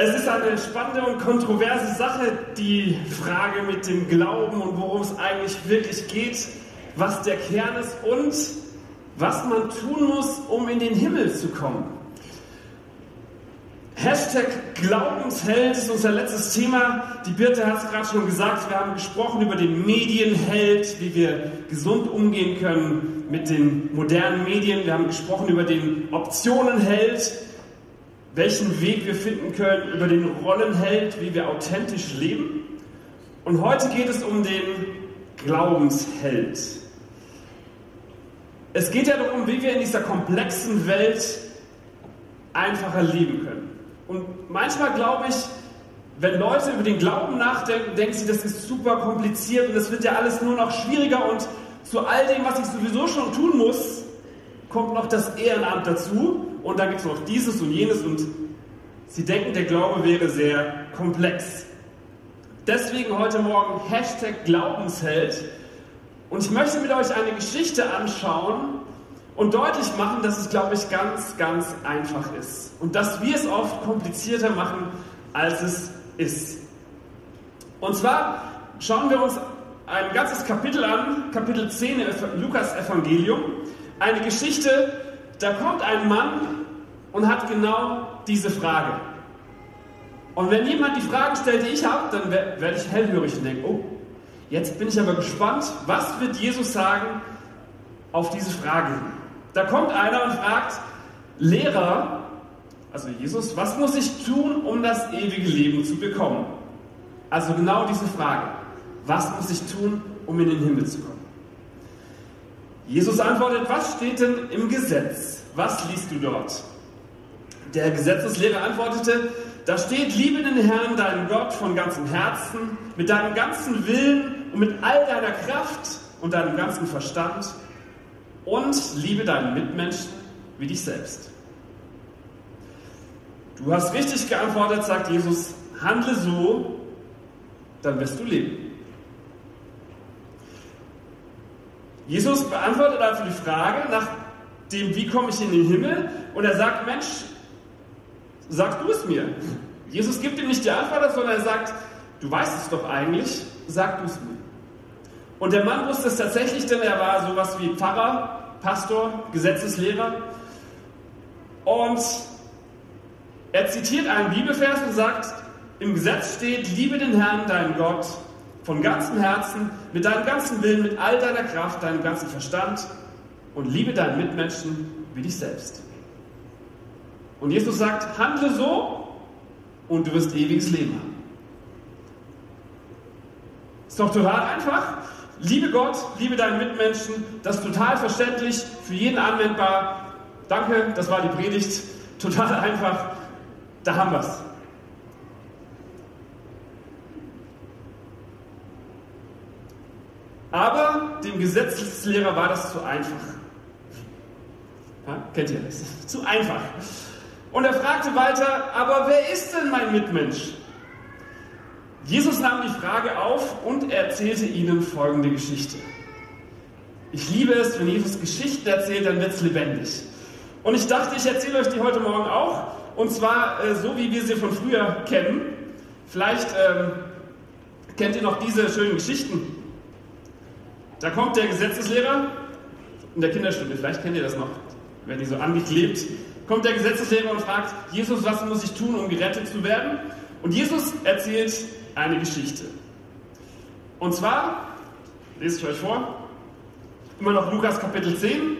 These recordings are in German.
Es ist eine spannende und kontroverse Sache, die Frage mit dem Glauben und worum es eigentlich wirklich geht, was der Kern ist und was man tun muss, um in den Himmel zu kommen. Hashtag Glaubensheld ist unser letztes Thema. Die Birte hat es gerade schon gesagt. Wir haben gesprochen über den Medienheld, wie wir gesund umgehen können mit den modernen Medien. Wir haben gesprochen über den Optionenheld, welchen Weg wir finden können, über den Rollenheld, wie wir authentisch leben. Und heute geht es um den Glaubensheld. Es geht ja darum, wie wir in dieser komplexen Welt einfacher leben können. Und manchmal glaube ich, wenn Leute über den Glauben nachdenken, denken sie, das ist super kompliziert und das wird ja alles nur noch schwieriger und zu all dem, was ich sowieso schon tun muss, kommt noch das Ehrenamt dazu und dann gibt es noch dieses und jenes und sie denken, der Glaube wäre sehr komplex. Deswegen heute Morgen Hashtag Glaubensheld und ich möchte mit euch eine Geschichte anschauen und deutlich machen, dass es, glaube ich, ganz, ganz einfach ist und dass wir es oft komplizierter machen, als es ist. Und zwar schauen wir uns ein ganzes Kapitel an, Kapitel 10 im Lukas Evangelium, eine Geschichte, da kommt ein Mann und hat genau diese Frage. Und wenn jemand die Frage stellt, die ich habe, dann werde ich hellhörig und denke, oh, jetzt bin ich aber gespannt, was wird Jesus sagen auf diese Frage Da kommt einer und fragt, Lehrer, also Jesus, was muss ich tun, um das ewige Leben zu bekommen? Also genau diese Frage. Was muss ich tun, um in den Himmel zu kommen? Jesus antwortet, was steht denn im Gesetz? Was liest du dort? Der Gesetzeslehrer antwortete, da steht, liebe den Herrn, deinen Gott, von ganzem Herzen, mit deinem ganzen Willen und mit all deiner Kraft und deinem ganzen Verstand und liebe deinen Mitmenschen wie dich selbst. Du hast richtig geantwortet, sagt Jesus, handle so, dann wirst du leben. Jesus beantwortet also die Frage nach dem, wie komme ich in den Himmel? Und er sagt, Mensch, sag du es mir. Jesus gibt ihm nicht die Antwort, sondern er sagt, du weißt es doch eigentlich, sag du es mir. Und der Mann wusste es tatsächlich, denn er war sowas wie Pfarrer, Pastor, Gesetzeslehrer. Und er zitiert einen Bibelvers und sagt, im Gesetz steht, liebe den Herrn, deinen Gott, von ganzem Herzen, mit deinem ganzen Willen, mit all deiner Kraft, deinem ganzen Verstand und liebe deinen Mitmenschen wie dich selbst. Und Jesus sagt, handle so und du wirst ewiges Leben haben. Ist doch total einfach. Liebe Gott, liebe deinen Mitmenschen, das ist total verständlich, für jeden anwendbar. Danke, das war die Predigt. Total einfach. Da haben wir Aber dem Gesetzeslehrer war das zu einfach. Ja, kennt ihr das? Zu einfach. Und er fragte weiter, aber wer ist denn mein Mitmensch? Jesus nahm die Frage auf und erzählte ihnen folgende Geschichte. Ich liebe es, wenn Jesus Geschichten erzählt, dann wird es lebendig. Und ich dachte, ich erzähle euch die heute Morgen auch. Und zwar äh, so, wie wir sie von früher kennen. Vielleicht ähm, kennt ihr noch diese schönen Geschichten. Da kommt der Gesetzeslehrer in der Kinderstunde, vielleicht kennt ihr das noch, werden die so angeklebt. Kommt der Gesetzeslehrer und fragt, Jesus, was muss ich tun, um gerettet zu werden? Und Jesus erzählt eine Geschichte. Und zwar, lese ich euch vor, immer noch Lukas Kapitel 10.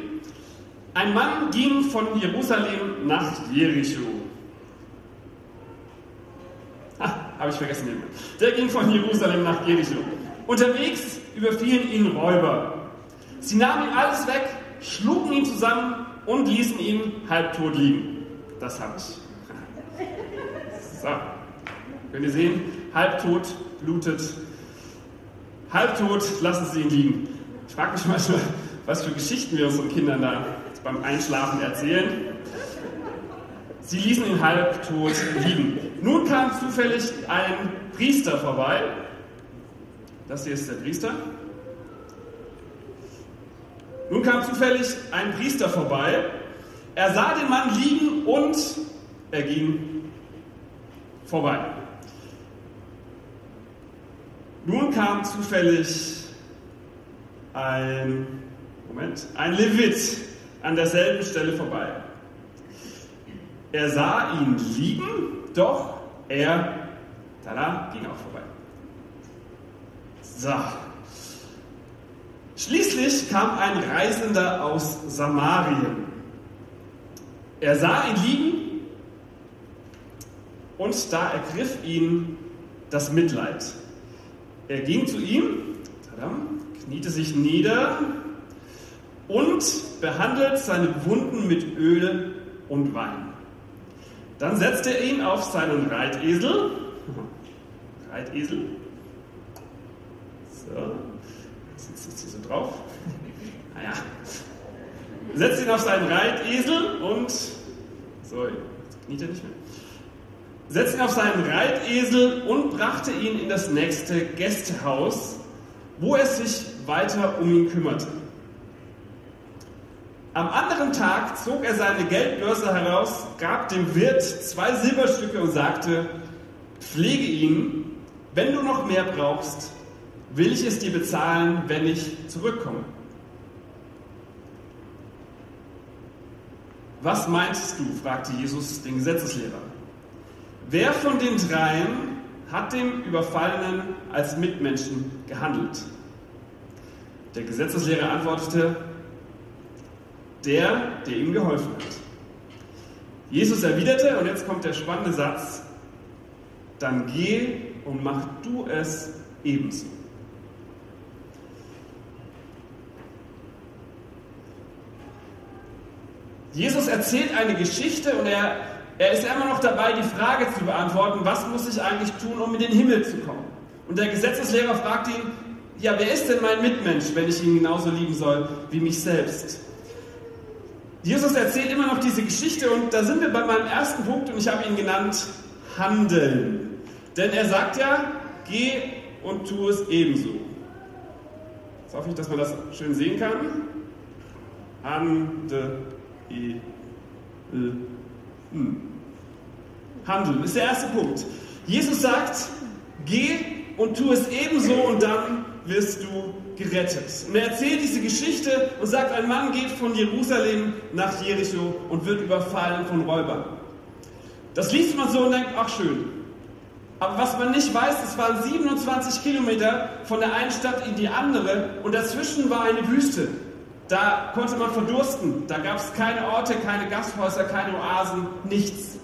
Ein Mann ging von Jerusalem nach Jericho. Ah, habe ich vergessen. Der ging von Jerusalem nach Jericho. Unterwegs überfielen ihn Räuber. Sie nahmen ihm alles weg, schlugen ihn zusammen und ließen ihn halbtot liegen. Das habe ich. So, könnt ihr sehen? Halbtot, blutet. Halbtot lassen sie ihn liegen. Ich frage mich manchmal, was für Geschichten wir unseren Kindern da beim Einschlafen erzählen. Sie ließen ihn halbtot liegen. Nun kam zufällig ein Priester vorbei das hier ist der Priester. Nun kam zufällig ein Priester vorbei. Er sah den Mann liegen und er ging vorbei. Nun kam zufällig ein, Moment, ein Levit an derselben Stelle vorbei. Er sah ihn liegen, doch er, tada, ging auch vorbei. So. Schließlich kam ein Reisender aus Samarien. Er sah ihn liegen und da ergriff ihn das Mitleid. Er ging zu ihm, tada, kniete sich nieder und behandelt seine Wunden mit Öl und Wein. Dann setzte er ihn auf seinen Reitesel. Reitesel. So. Sitzt jetzt hier so drauf. Naja. Setzt ihn auf seinen Reitesel und. So, jetzt kniet er nicht mehr. Setzt ihn auf seinen Reitesel und brachte ihn in das nächste Gästehaus, wo er sich weiter um ihn kümmerte. Am anderen Tag zog er seine Geldbörse heraus, gab dem Wirt zwei Silberstücke und sagte, pflege ihn, wenn du noch mehr brauchst, will ich es dir bezahlen, wenn ich zurückkomme. Was meinst du? fragte Jesus den Gesetzeslehrer. Wer von den dreien hat dem Überfallenen als Mitmenschen gehandelt? Der Gesetzeslehrer antwortete, der, der ihm geholfen hat. Jesus erwiderte, und jetzt kommt der spannende Satz, dann geh und mach du es ebenso. Jesus erzählt eine Geschichte und er, er ist immer noch dabei, die Frage zu beantworten, was muss ich eigentlich tun, um in den Himmel zu kommen? Und der Gesetzeslehrer fragt ihn, ja, wer ist denn mein Mitmensch, wenn ich ihn genauso lieben soll wie mich selbst? Jesus erzählt immer noch diese Geschichte und da sind wir bei meinem ersten Punkt und ich habe ihn genannt Handeln. Denn er sagt ja, geh und tu es ebenso. Jetzt hoffe ich, dass man das schön sehen kann. Hande, e, l, hm. Handeln ist der erste Punkt. Jesus sagt, geh und tu es ebenso und dann wirst du gerettet. Und er erzählt diese Geschichte und sagt, ein Mann geht von Jerusalem nach Jericho und wird überfallen von Räubern. Das liest man so und denkt, ach schön. Aber was man nicht weiß, es waren 27 Kilometer von der einen Stadt in die andere und dazwischen war eine Wüste. Da konnte man verdursten. Da gab es keine Orte, keine Gasthäuser, keine Oasen, nichts.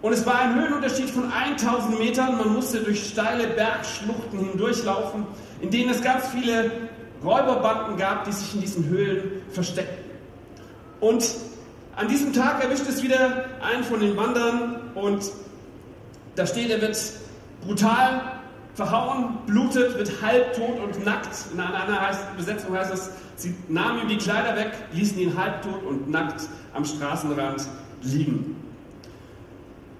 Und es war ein Höhenunterschied von 1000 Metern. Man musste durch steile Bergschluchten hindurchlaufen in denen es ganz viele Räuberbanden gab, die sich in diesen Höhlen versteckten. Und an diesem Tag erwischt es wieder einen von den Wanderern und da steht, er wird brutal verhauen, blutet, wird halbtot und nackt. In einer anderen Besetzung heißt es, sie nahmen ihm die Kleider weg, ließen ihn halbtot und nackt am Straßenrand liegen.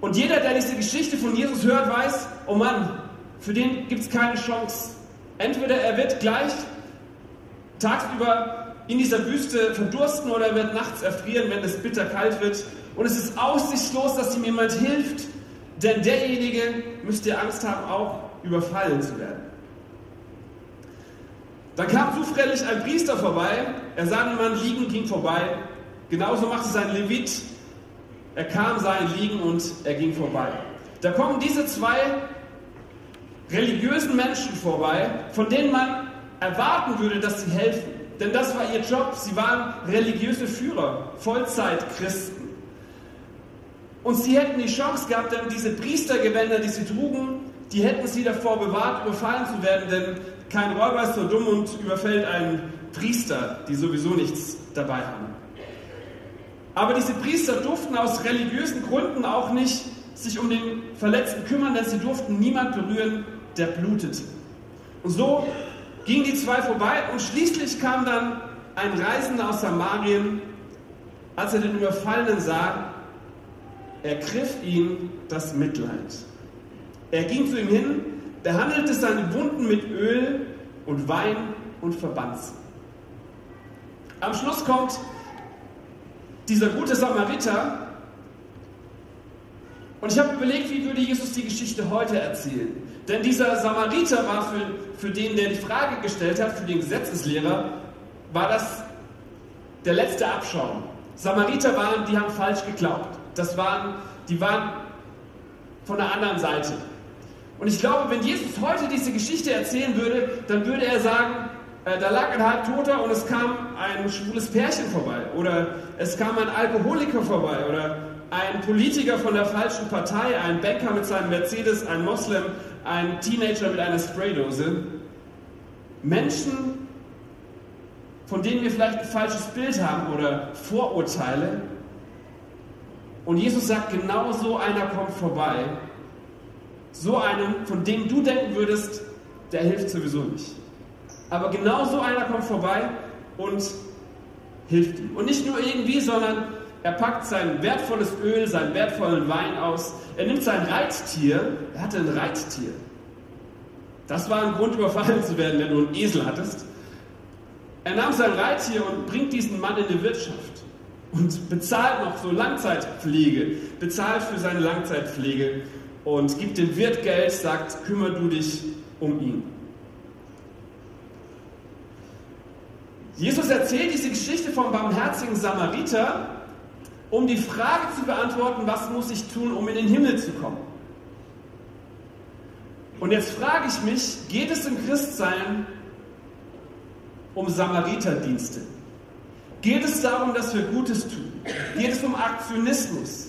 Und jeder, der diese Geschichte von Jesus hört, weiß, oh Mann, für den gibt es keine Chance. Entweder er wird gleich tagsüber in dieser Wüste verdursten oder er wird nachts erfrieren, wenn es bitter kalt wird. Und es ist aussichtslos, dass ihm jemand hilft, denn derjenige müsste Angst haben, auch überfallen zu werden. Dann kam zufällig ein Priester vorbei, er sah den Mann liegen, ging vorbei. Genauso machte es ein Levit. Er kam, sah ihn liegen und er ging vorbei. Da kommen diese zwei religiösen Menschen vorbei, von denen man erwarten würde, dass sie helfen. Denn das war ihr Job. Sie waren religiöse Führer, Vollzeitchristen. Und sie hätten die Chance gehabt, denn diese Priestergewänder, die sie trugen, die hätten sie davor bewahrt, überfallen zu werden, denn kein Räuber ist so dumm und überfällt einen Priester, die sowieso nichts dabei haben. Aber diese Priester durften aus religiösen Gründen auch nicht sich um den Verletzten kümmern, denn sie durften niemand berühren, der blutete. Und so gingen die zwei vorbei und schließlich kam dann ein Reisender aus Samarien, als er den Überfallenen sah, ergriff ihn das Mitleid. Er ging zu ihm hin, behandelte seine Wunden mit Öl und Wein und verband sie. Am Schluss kommt dieser gute Samariter Und ich habe überlegt, wie würde Jesus die Geschichte heute erzählen? Denn dieser Samariter war für, für den, der die Frage gestellt hat, für den Gesetzeslehrer, war das der letzte Abschaum. Samariter waren, die haben falsch geglaubt. Das waren, die waren von der anderen Seite. Und ich glaube, wenn Jesus heute diese Geschichte erzählen würde, dann würde er sagen, äh, da lag ein Halbtoter und es kam ein schwules Pärchen vorbei. Oder es kam ein Alkoholiker vorbei. Oder ein Politiker von der falschen Partei, ein Bäcker mit seinem Mercedes, ein Moslem, ein Teenager mit einer Spraydose. Menschen, von denen wir vielleicht ein falsches Bild haben oder Vorurteile. Und Jesus sagt, genau so einer kommt vorbei. So einem, von dem du denken würdest, der hilft sowieso nicht. Aber genau so einer kommt vorbei und hilft ihm. Und nicht nur irgendwie, sondern er packt sein wertvolles Öl, seinen wertvollen Wein aus. Er nimmt sein Reittier. Er hatte ein Reittier. Das war ein Grund, überfallen zu werden, wenn du einen Esel hattest. Er nahm sein Reittier und bringt diesen Mann in die Wirtschaft und bezahlt noch so Langzeitpflege, bezahlt für seine Langzeitpflege und gibt dem Wirt Geld, sagt, kümmere du dich um ihn. Jesus erzählt diese Geschichte vom barmherzigen Samariter, um die Frage zu beantworten, was muss ich tun, um in den Himmel zu kommen. Und jetzt frage ich mich, geht es im Christsein um Samariterdienste? Geht es darum, dass wir Gutes tun? Geht es um Aktionismus?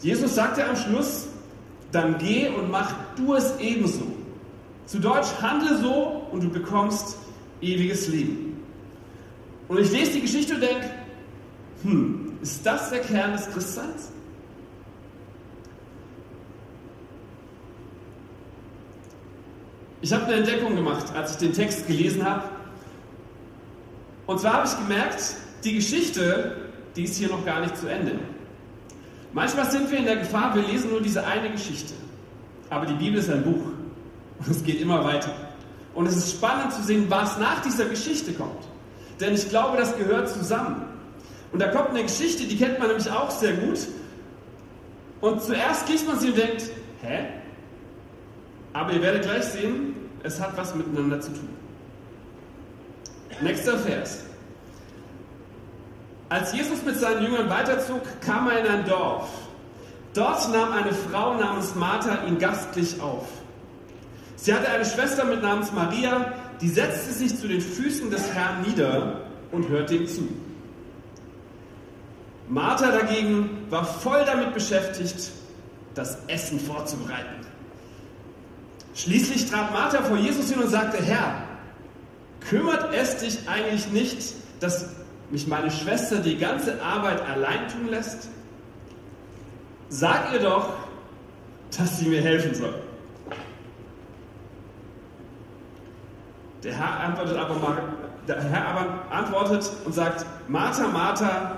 Jesus sagte am Schluss, dann geh und mach du es ebenso. Zu Deutsch, handle so und du bekommst ewiges Leben. Und ich lese die Geschichte und denke, hm, ist das der Kern des Christseins? Ich habe eine Entdeckung gemacht, als ich den Text gelesen habe. Und zwar habe ich gemerkt, die Geschichte, die ist hier noch gar nicht zu Ende. Manchmal sind wir in der Gefahr, wir lesen nur diese eine Geschichte. Aber die Bibel ist ein Buch. Und es geht immer weiter. Und es ist spannend zu sehen, was nach dieser Geschichte kommt. Denn ich glaube, das gehört zusammen. Und da kommt eine Geschichte, die kennt man nämlich auch sehr gut. Und zuerst liest man sie und denkt, hä? Aber ihr werdet gleich sehen, es hat was miteinander zu tun. Nächster Vers. Als Jesus mit seinen Jüngern weiterzog, kam er in ein Dorf. Dort nahm eine Frau namens Martha ihn gastlich auf. Sie hatte eine Schwester mit Namens Maria, die setzte sich zu den Füßen des Herrn nieder und hörte ihm zu. Martha dagegen war voll damit beschäftigt, das Essen vorzubereiten. Schließlich trat Martha vor Jesus hin und sagte, Herr, kümmert es dich eigentlich nicht, dass mich meine Schwester die ganze Arbeit allein tun lässt? Sag ihr doch, dass sie mir helfen soll. Der Herr antwortet aber, der Herr aber antwortet und sagt, Martha, Martha,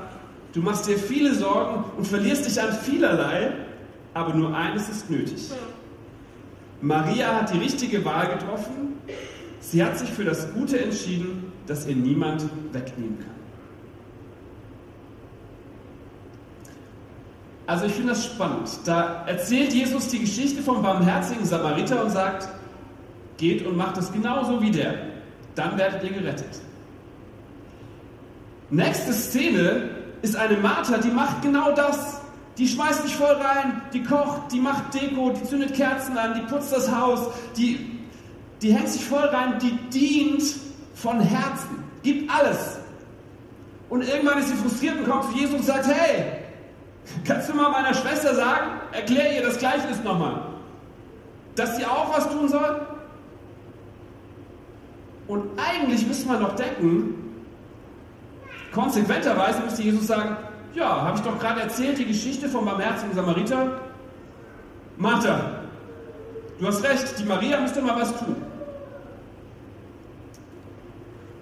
du machst dir viele Sorgen und verlierst dich an vielerlei, aber nur eines ist nötig. Maria hat die richtige Wahl getroffen. Sie hat sich für das Gute entschieden, das ihr niemand wegnehmen kann. Also ich finde das spannend. Da erzählt Jesus die Geschichte vom barmherzigen Samariter und sagt, Geht und macht es genauso wie der. Dann werdet ihr gerettet. Nächste Szene ist eine Martha, die macht genau das. Die schmeißt sich voll rein, die kocht, die macht Deko, die zündet Kerzen an, die putzt das Haus, die, die hängt sich voll rein, die dient von Herzen, gibt alles. Und irgendwann ist sie frustriert und kommt zu Jesus und sagt, hey, kannst du mal meiner Schwester sagen, erklär ihr das Gleichnis nochmal, dass sie auch was tun soll? Und eigentlich müsste man doch denken, konsequenterweise müsste Jesus sagen, ja, habe ich doch gerade erzählt, die Geschichte vom barmherzigen Samariter. Martha, du hast recht, die Maria müsste mal was tun.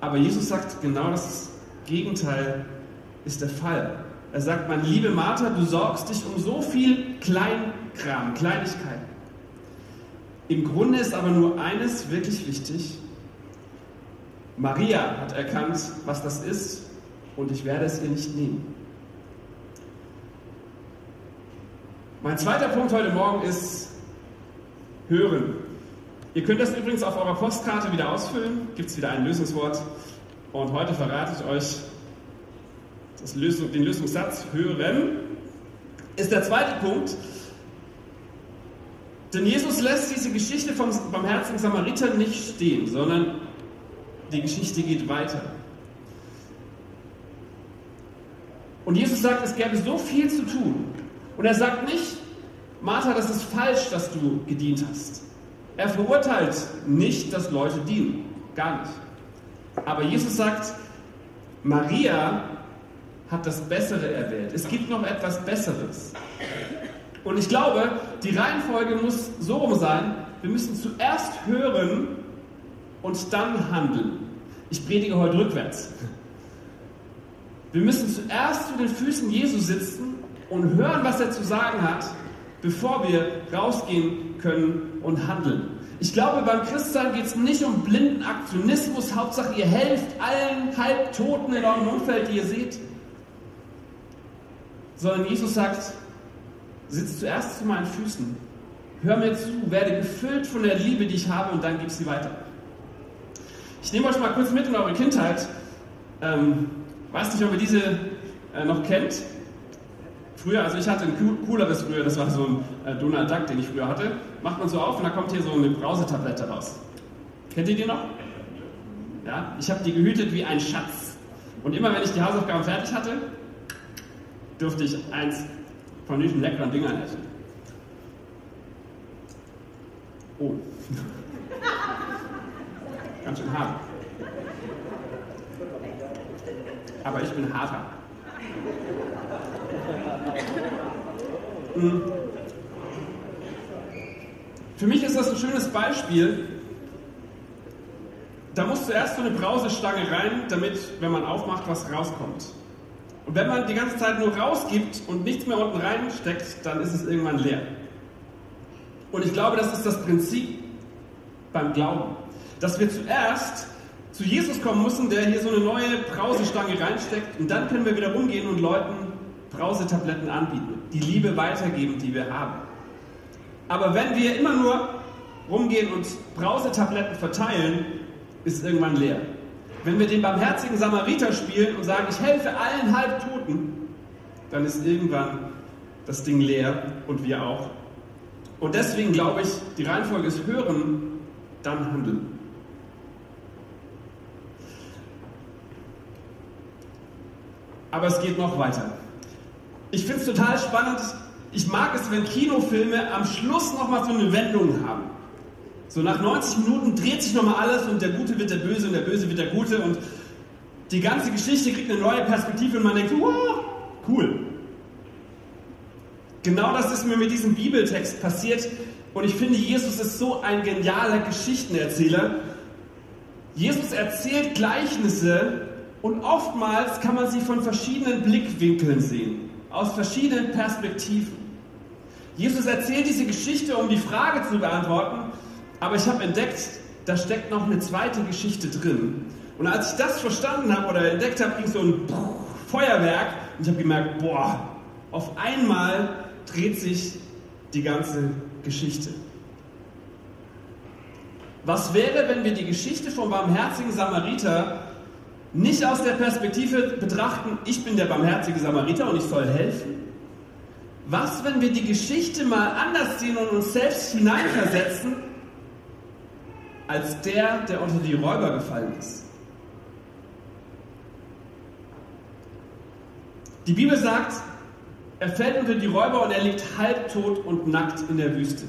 Aber Jesus sagt, genau das Gegenteil ist der Fall. Er sagt, meine liebe Martha, du sorgst dich um so viel Kleinkram, Kleinigkeiten. Im Grunde ist aber nur eines wirklich wichtig, Maria hat erkannt, was das ist und ich werde es ihr nicht nehmen. Mein zweiter Punkt heute Morgen ist hören. Ihr könnt das übrigens auf eurer Postkarte wieder ausfüllen. Gibt es wieder ein Lösungswort. Und heute verrate ich euch Lösung, den Lösungssatz hören. Ist der zweite Punkt. Denn Jesus lässt diese Geschichte vom barmherzigen Samariter nicht stehen, sondern die Geschichte geht weiter. Und Jesus sagt, es gäbe so viel zu tun. Und er sagt nicht, Martha, das ist falsch, dass du gedient hast. Er verurteilt nicht, dass Leute dienen. Gar nicht. Aber Jesus sagt, Maria hat das Bessere erwählt. Es gibt noch etwas Besseres. Und ich glaube, die Reihenfolge muss so rum sein, wir müssen zuerst hören und dann handeln. Ich predige heute rückwärts. Wir müssen zuerst zu den Füßen Jesu sitzen und hören, was er zu sagen hat, bevor wir rausgehen können und handeln. Ich glaube, beim Christsein geht es nicht um blinden Aktionismus. Hauptsache, ihr helft allen Halbtoten in eurem Umfeld, die ihr seht. Sondern Jesus sagt, sitz zuerst zu meinen Füßen. Hör mir zu, werde gefüllt von der Liebe, die ich habe, und dann gib sie weiter. Ich nehme euch mal kurz mit in eure Kindheit. Ähm, weiß nicht, ob ihr diese äh, noch kennt. Früher, also ich hatte ein cooleres früher, das war so ein äh, Donald Duck, den ich früher hatte. Macht man so auf und da kommt hier so eine Brausetablette raus. Kennt ihr die noch? Ja, ich habe die gehütet wie ein Schatz. Und immer wenn ich die Hausaufgaben fertig hatte, durfte ich eins von diesen leckeren Dingern essen. Oh. Ganz schön hart. Aber ich bin harter. Hm. Für mich ist das ein schönes Beispiel. Da muss zuerst so eine Brausestange rein, damit, wenn man aufmacht, was rauskommt. Und wenn man die ganze Zeit nur rausgibt und nichts mehr unten reinsteckt, dann ist es irgendwann leer. Und ich glaube, das ist das Prinzip beim Glauben. Dass wir zuerst zu Jesus kommen müssen, der hier so eine neue Brausestange reinsteckt und dann können wir wieder rumgehen und Leuten Brausetabletten anbieten, die Liebe weitergeben, die wir haben. Aber wenn wir immer nur rumgehen und Brausetabletten verteilen, ist es irgendwann leer. Wenn wir den barmherzigen Samariter spielen und sagen, ich helfe allen Halbtoten, dann ist irgendwann das Ding leer und wir auch. Und deswegen glaube ich, die Reihenfolge ist hören, dann handeln. Aber es geht noch weiter. Ich finde es total spannend. Ich mag es, wenn Kinofilme am Schluss nochmal so eine Wendung haben. So nach 90 Minuten dreht sich nochmal alles und der Gute wird der Böse und der Böse wird der Gute und die ganze Geschichte kriegt eine neue Perspektive und man denkt, wow, cool. Genau das ist mir mit diesem Bibeltext passiert und ich finde, Jesus ist so ein genialer Geschichtenerzähler. Jesus erzählt Gleichnisse und oftmals kann man sie von verschiedenen Blickwinkeln sehen, aus verschiedenen Perspektiven. Jesus erzählt diese Geschichte, um die Frage zu beantworten, aber ich habe entdeckt, da steckt noch eine zweite Geschichte drin. Und als ich das verstanden habe oder entdeckt habe, ging so ein Feuerwerk und ich habe gemerkt, boah, auf einmal dreht sich die ganze Geschichte. Was wäre, wenn wir die Geschichte vom barmherzigen Samariter nicht aus der Perspektive betrachten, ich bin der barmherzige Samariter und ich soll helfen? Was, wenn wir die Geschichte mal anders sehen und uns selbst hineinversetzen als der, der unter die Räuber gefallen ist. Die Bibel sagt, er fällt unter die Räuber und er liegt halbtot und nackt in der Wüste.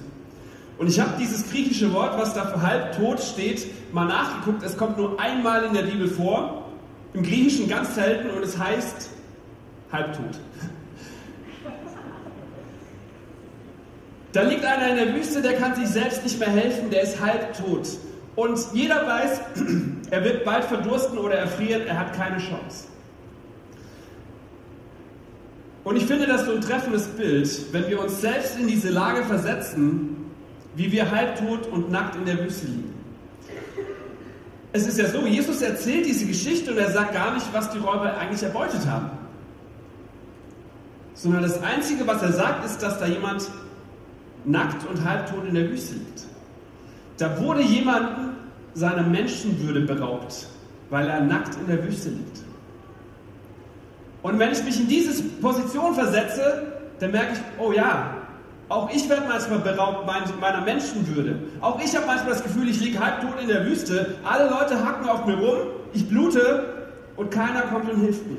Und ich habe dieses griechische Wort, was da für halbtot steht, mal nachgeguckt. Es kommt nur einmal in der Bibel vor. Im Griechischen ganz selten und es heißt halbtot. Da liegt einer in der Wüste, der kann sich selbst nicht mehr helfen, der ist halbtot. Und jeder weiß, er wird bald verdursten oder erfrieren, er hat keine Chance. Und ich finde das so ein treffendes Bild, wenn wir uns selbst in diese Lage versetzen, wie wir halbtot und nackt in der Wüste liegen. Es ist ja so, Jesus erzählt diese Geschichte und er sagt gar nicht, was die Räuber eigentlich erbeutet haben. sondern das Einzige, was er sagt, ist, dass da jemand nackt und halbtot in der Wüste liegt. Da wurde jemandem seiner Menschenwürde beraubt, weil er nackt in der Wüste liegt. Und wenn ich mich in diese Position versetze, dann merke ich, oh ja, auch ich werde manchmal beraubt meiner Menschenwürde. Auch ich habe manchmal das Gefühl, ich liege halbtot in der Wüste, alle Leute hacken auf mir rum, ich blute und keiner kommt und hilft mir.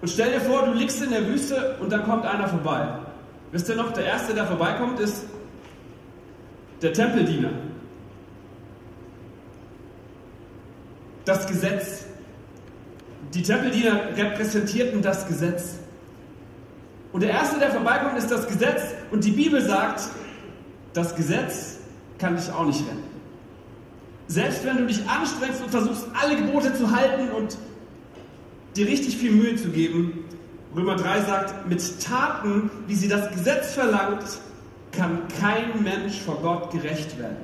Und stell dir vor, du liegst in der Wüste und dann kommt einer vorbei. Wisst ihr noch, der Erste, der vorbeikommt, ist der Tempeldiener. Das Gesetz. Die Tempeldiener repräsentierten das Gesetz. Und der Erste, der vorbeikommt, ist das Gesetz. Und die Bibel sagt, das Gesetz kann dich auch nicht retten. Selbst wenn du dich anstrengst und versuchst, alle Gebote zu halten und dir richtig viel Mühe zu geben. Römer 3 sagt, mit Taten, wie sie das Gesetz verlangt, kann kein Mensch vor Gott gerecht werden.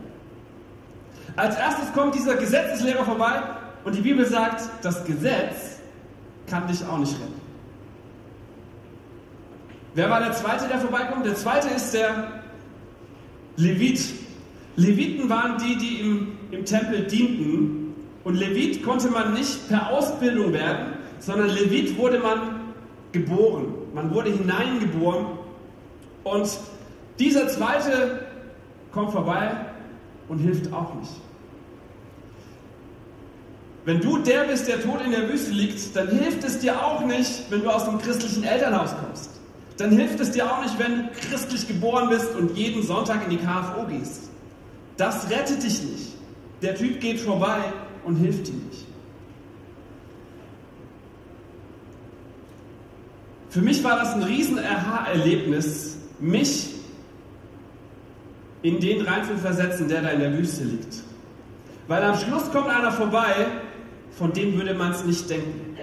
Als erstes kommt dieser Gesetzeslehrer vorbei und die Bibel sagt, das Gesetz kann dich auch nicht retten. Wer war der Zweite, der vorbeikommt? Der Zweite ist der Levit. Leviten waren die, die im, im Tempel dienten. Und Levit konnte man nicht per Ausbildung werden, sondern Levit wurde man geboren. Man wurde hineingeboren. Und dieser zweite kommt vorbei und hilft auch nicht. Wenn du der bist, der tot in der Wüste liegt, dann hilft es dir auch nicht, wenn du aus dem christlichen Elternhaus kommst. Dann hilft es dir auch nicht, wenn du christlich geboren bist und jeden Sonntag in die KFO gehst. Das rettet dich nicht. Der Typ geht vorbei und hilft dir nicht. Für mich war das ein riesen Aha-Erlebnis, mich in den reinzuversetzen, der da in der Wüste liegt. Weil am Schluss kommt einer vorbei, von dem würde man es nicht denken.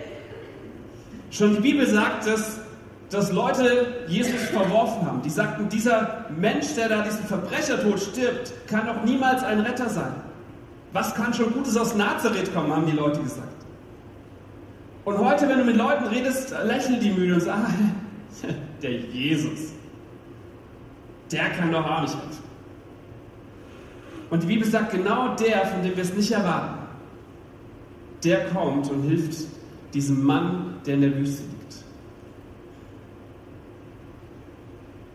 Schon die Bibel sagt, dass, dass Leute Jesus verworfen haben. Die sagten, dieser Mensch, der da diesen Verbrechertod stirbt, kann doch niemals ein Retter sein. Was kann schon Gutes aus Nazareth kommen, haben die Leute gesagt. Und heute, wenn du mit Leuten redest, lächeln die müde und sagen, ah, der Jesus, der kann doch auch nicht helfen. Und die Bibel sagt, genau der, von dem wir es nicht erwarten, der kommt und hilft diesem Mann, der in der Wüste liegt.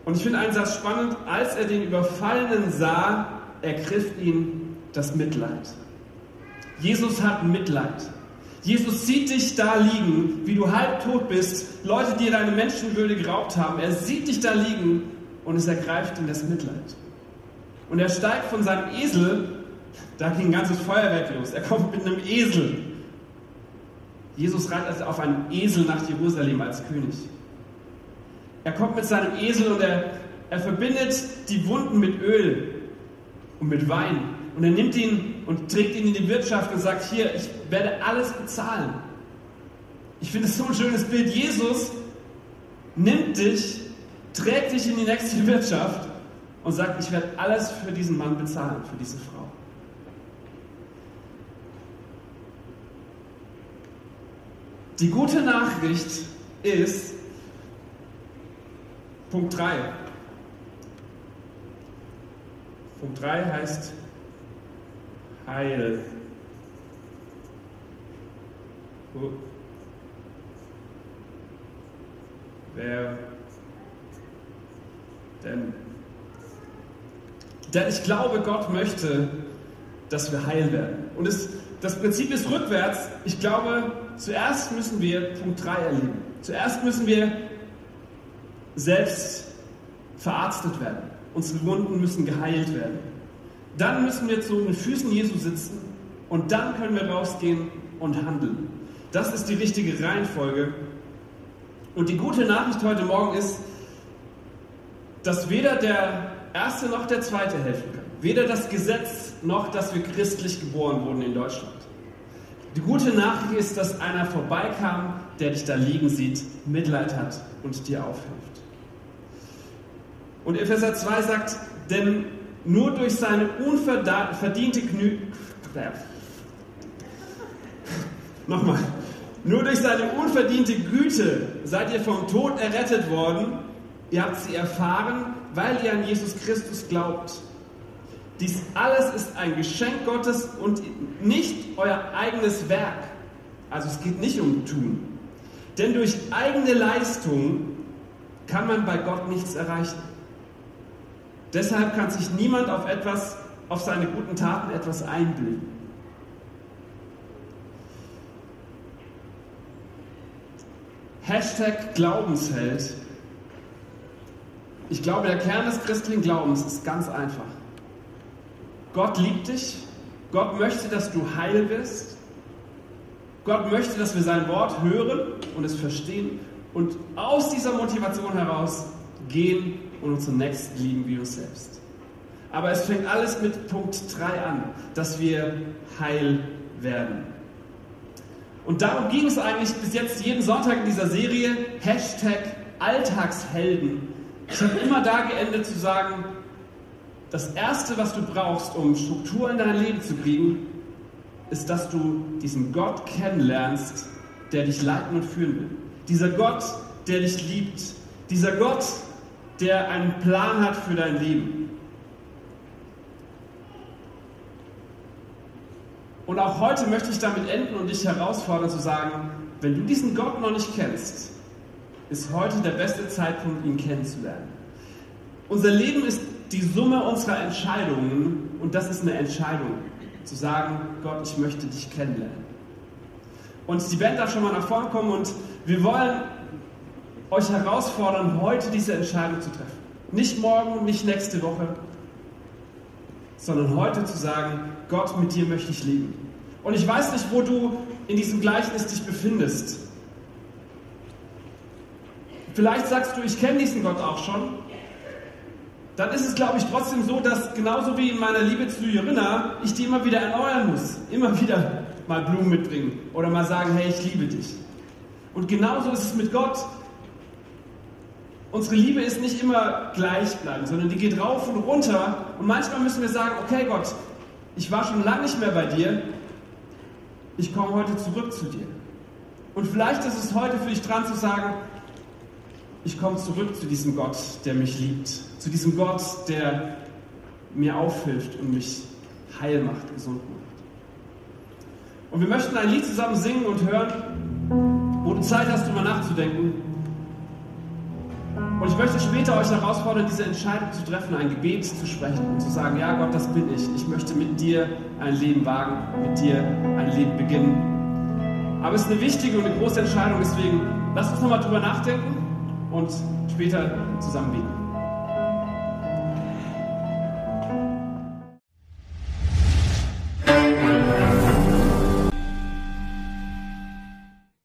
Und ich finde einen Satz spannend, als er den Überfallenen sah, ergriff ihn das Mitleid. Jesus hat Mitleid. Jesus sieht dich da liegen, wie du halbtot bist, Leute, die deine Menschenwürde geraubt haben. Er sieht dich da liegen und es ergreift ihn das Mitleid. Und er steigt von seinem Esel, da ging ein ganzes Feuerwerk los. Er kommt mit einem Esel. Jesus reitet auf einen Esel nach Jerusalem als König. Er kommt mit seinem Esel und er, er verbindet die Wunden mit Öl und mit Wein. Und er nimmt ihn und trägt ihn in die Wirtschaft und sagt, hier, ich werde alles bezahlen. Ich finde es so ein schönes Bild. Jesus nimmt dich, trägt dich in die nächste Wirtschaft und sagt, ich werde alles für diesen Mann bezahlen, für diese Frau. Die gute Nachricht ist, Punkt 3. Punkt 3 heißt Heil. Wer denn? Denn ich glaube, Gott möchte, dass wir heil werden. Und es, das Prinzip ist rückwärts. Ich glaube, zuerst müssen wir Punkt 3 erleben. Zuerst müssen wir selbst verarztet werden. Unsere Wunden müssen geheilt werden. Dann müssen wir zu den Füßen Jesu sitzen und dann können wir rausgehen und handeln. Das ist die richtige Reihenfolge. Und die gute Nachricht heute Morgen ist, dass weder der Erste noch der Zweite helfen kann. Weder das Gesetz noch, dass wir christlich geboren wurden in Deutschland. Die gute Nachricht ist, dass einer vorbeikam, der dich da liegen sieht, Mitleid hat und dir aufhilft. Und Epheser 2 sagt, denn nur durch seine unverdiente Gnü Nochmal. Nur durch seine unverdiente Güte seid ihr vom Tod errettet worden. Ihr habt sie erfahren, weil ihr an Jesus Christus glaubt. Dies alles ist ein Geschenk Gottes und nicht euer eigenes Werk. Also es geht nicht um Tun. Denn durch eigene Leistung kann man bei Gott nichts erreichen. Deshalb kann sich niemand auf etwas, auf seine guten Taten etwas einbilden. Hashtag Glaubensheld. Ich glaube, der Kern des christlichen Glaubens ist ganz einfach. Gott liebt dich. Gott möchte, dass du heil wirst. Gott möchte, dass wir sein Wort hören und es verstehen und aus dieser Motivation heraus gehen und unseren Nächsten lieben wie uns selbst. Aber es fängt alles mit Punkt 3 an, dass wir heil werden. Und darum ging es eigentlich bis jetzt jeden Sonntag in dieser Serie, Hashtag Alltagshelden. Ich habe immer da geendet zu sagen, das Erste, was du brauchst, um Struktur in dein Leben zu kriegen, ist, dass du diesen Gott kennenlernst, der dich leiten und führen will. Dieser Gott, der dich liebt. Dieser Gott, der einen Plan hat für dein Leben. Und auch heute möchte ich damit enden und dich herausfordern zu sagen, wenn du diesen Gott noch nicht kennst, ist heute der beste Zeitpunkt, ihn kennenzulernen. Unser Leben ist die Summe unserer Entscheidungen und das ist eine Entscheidung, zu sagen, Gott, ich möchte dich kennenlernen. Und die Band darf schon mal nach vorne kommen und wir wollen euch herausfordern, heute diese Entscheidung zu treffen. Nicht morgen, nicht nächste Woche, sondern heute zu sagen, Gott, mit dir möchte ich leben. Und ich weiß nicht, wo du in diesem Gleichnis dich befindest. Vielleicht sagst du, ich kenne diesen Gott auch schon. Dann ist es, glaube ich, trotzdem so, dass genauso wie in meiner Liebe zu Jorinna, ich die immer wieder erneuern muss. Immer wieder mal Blumen mitbringen oder mal sagen, hey, ich liebe dich. Und genauso ist es mit Gott. Unsere Liebe ist nicht immer gleichbleibend, sondern die geht rauf und runter. Und manchmal müssen wir sagen, okay Gott, ich war schon lange nicht mehr bei dir, ich komme heute zurück zu dir. Und vielleicht ist es heute für dich dran zu sagen, ich komme zurück zu diesem Gott, der mich liebt, zu diesem Gott, der mir aufhilft und mich heil macht, gesund macht. Und wir möchten ein Lied zusammen singen und hören, wo du Zeit hast, darüber nachzudenken, und ich möchte später euch herausfordern, diese Entscheidung zu treffen, ein Gebet zu sprechen und zu sagen, ja Gott, das bin ich. Ich möchte mit dir ein Leben wagen, mit dir ein Leben beginnen. Aber es ist eine wichtige und eine große Entscheidung, deswegen lasst uns nochmal drüber nachdenken und später zusammen beten.